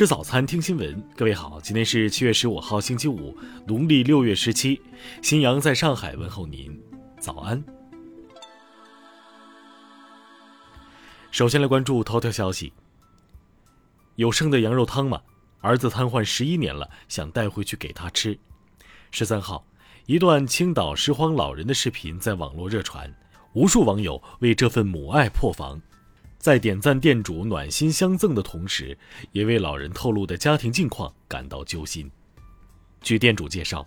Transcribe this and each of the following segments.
吃早餐，听新闻。各位好，今天是七月十五号，星期五，农历六月十七。新阳在上海问候您，早安。首先来关注头条消息：有剩的羊肉汤吗？儿子瘫痪十一年了，想带回去给他吃。十三号，一段青岛拾荒老人的视频在网络热传，无数网友为这份母爱破防。在点赞店主暖心相赠的同时，也为老人透露的家庭境况感到揪心。据店主介绍，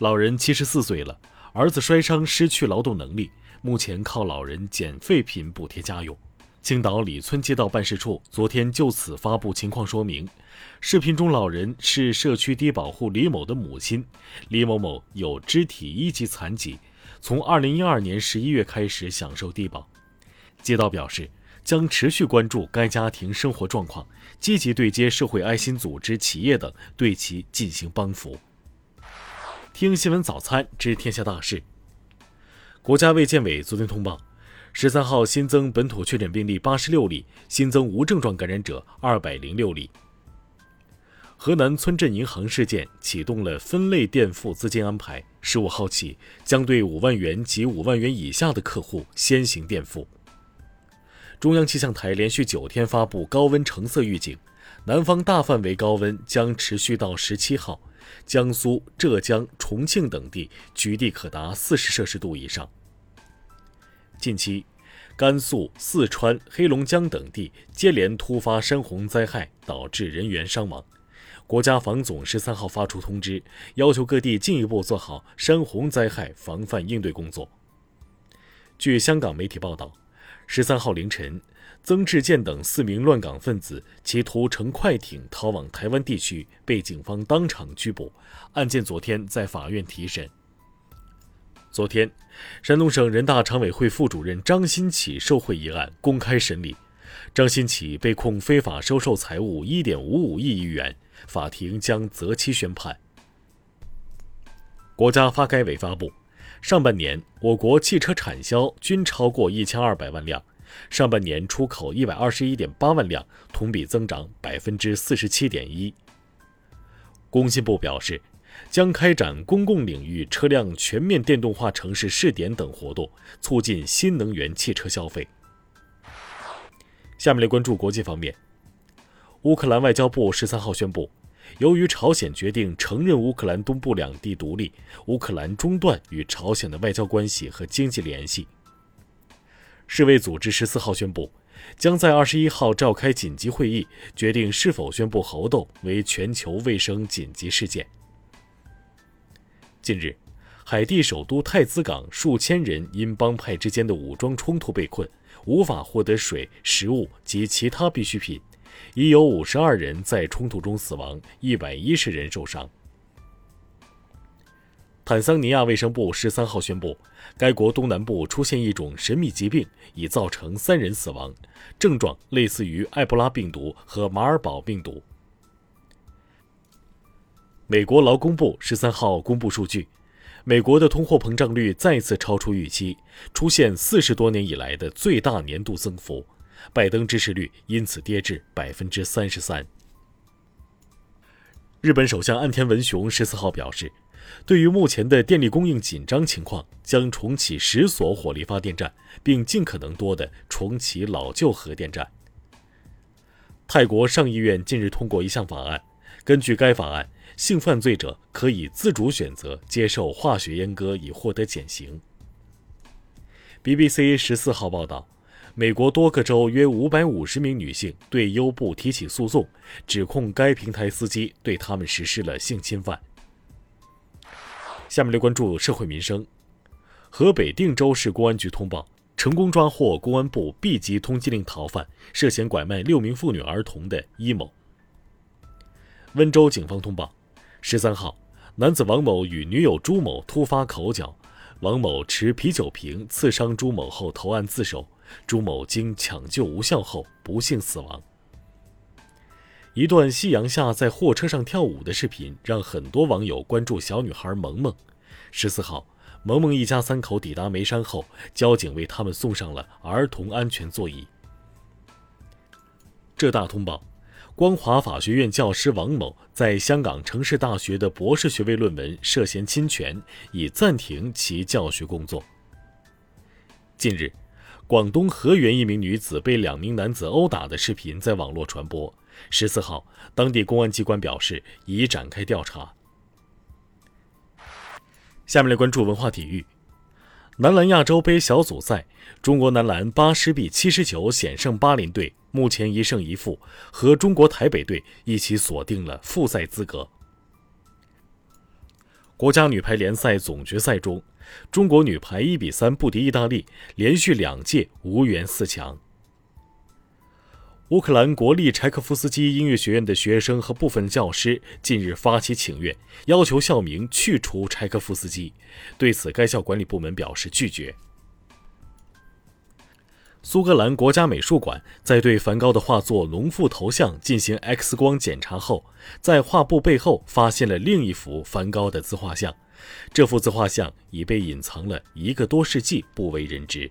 老人七十四岁了，儿子摔伤失去劳动能力，目前靠老人捡废品补贴家用。青岛李村街道办事处昨天就此发布情况说明。视频中老人是社区低保户李某的母亲，李某某有肢体一级残疾，从二零一二年十一月开始享受低保。街道表示。将持续关注该家庭生活状况，积极对接社会爱心组织、企业等，对其进行帮扶。听新闻早餐知天下大事。国家卫健委昨天通报，十三号新增本土确诊病例八十六例，新增无症状感染者二百零六例。河南村镇银行事件启动了分类垫付资金安排，十五号起将对五万元及五万元以下的客户先行垫付。中央气象台连续九天发布高温橙色预警，南方大范围高温将持续到十七号，江苏、浙江、重庆等地局地可达四十摄氏度以上。近期，甘肃、四川、黑龙江等地接连突发山洪灾害，导致人员伤亡。国家防总十三号发出通知，要求各地进一步做好山洪灾害防范应对工作。据香港媒体报道。十三号凌晨，曾志健等四名乱港分子企图乘快艇逃往台湾地区，被警方当场拘捕。案件昨天在法院提审。昨天，山东省人大常委会副主任张新起受贿一案公开审理，张新起被控非法收受财物一点五五亿余元，法庭将择期宣判。国家发改委发布。上半年，我国汽车产销均超过一千二百万辆，上半年出口一百二十一点八万辆，同比增长百分之四十七点一。工信部表示，将开展公共领域车辆全面电动化城市试点等活动，促进新能源汽车消费。下面来关注国际方面，乌克兰外交部十三号宣布。由于朝鲜决定承认乌克兰东部两地独立，乌克兰中断与朝鲜的外交关系和经济联系。世卫组织十四号宣布，将在二十一号召开紧急会议，决定是否宣布猴痘为全球卫生紧急事件。近日，海地首都太子港数千人因帮派之间的武装冲突被困，无法获得水、食物及其他必需品。已有五十二人在冲突中死亡，一百一十人受伤。坦桑尼亚卫生部十三号宣布，该国东南部出现一种神秘疾病，已造成三人死亡，症状类似于埃博拉病毒和马尔堡病毒。美国劳工部十三号公布数据，美国的通货膨胀率再次超出预期，出现四十多年以来的最大年度增幅。拜登支持率因此跌至百分之三十三。日本首相岸田文雄十四号表示，对于目前的电力供应紧张情况，将重启十所火力发电站，并尽可能多的重启老旧核电站。泰国上议院近日通过一项法案，根据该法案，性犯罪者可以自主选择接受化学阉割以获得减刑。BBC 十四号报道。美国多个州约五百五十名女性对优步提起诉讼，指控该平台司机对他们实施了性侵犯。下面来关注社会民生。河北定州市公安局通报，成功抓获公安部 B 级通缉令逃犯，涉嫌拐卖六名妇女儿童的伊某。温州警方通报，十三号，男子王某与女友朱某突发口角，王某持啤酒瓶刺伤朱某后投案自首。朱某经抢救无效后不幸死亡。一段夕阳下在货车上跳舞的视频让很多网友关注小女孩萌萌。十四号，萌萌一家三口抵达眉山后，交警为他们送上了儿童安全座椅。浙大通报，光华法学院教师王某在香港城市大学的博士学位论文涉嫌侵权，已暂停其教学工作。近日，广东河源一名女子被两名男子殴打的视频在网络传播。十四号，当地公安机关表示已展开调查。下面来关注文化体育。男篮亚洲杯小组赛，中国男篮八十比七十九险胜巴林队，目前一胜一负，和中国台北队一起锁定了复赛资格。国家女排联赛总决赛中，中国女排一比三不敌意大利，连续两届无缘四强。乌克兰国立柴可夫斯基音乐学院的学生和部分教师近日发起请愿，要求校名去除柴可夫斯基。对此，该校管理部门表示拒绝。苏格兰国家美术馆在对梵高的画作《农妇头像》进行 X 光检查后，在画布背后发现了另一幅梵高的自画像。这幅自画像已被隐藏了一个多世纪，不为人知。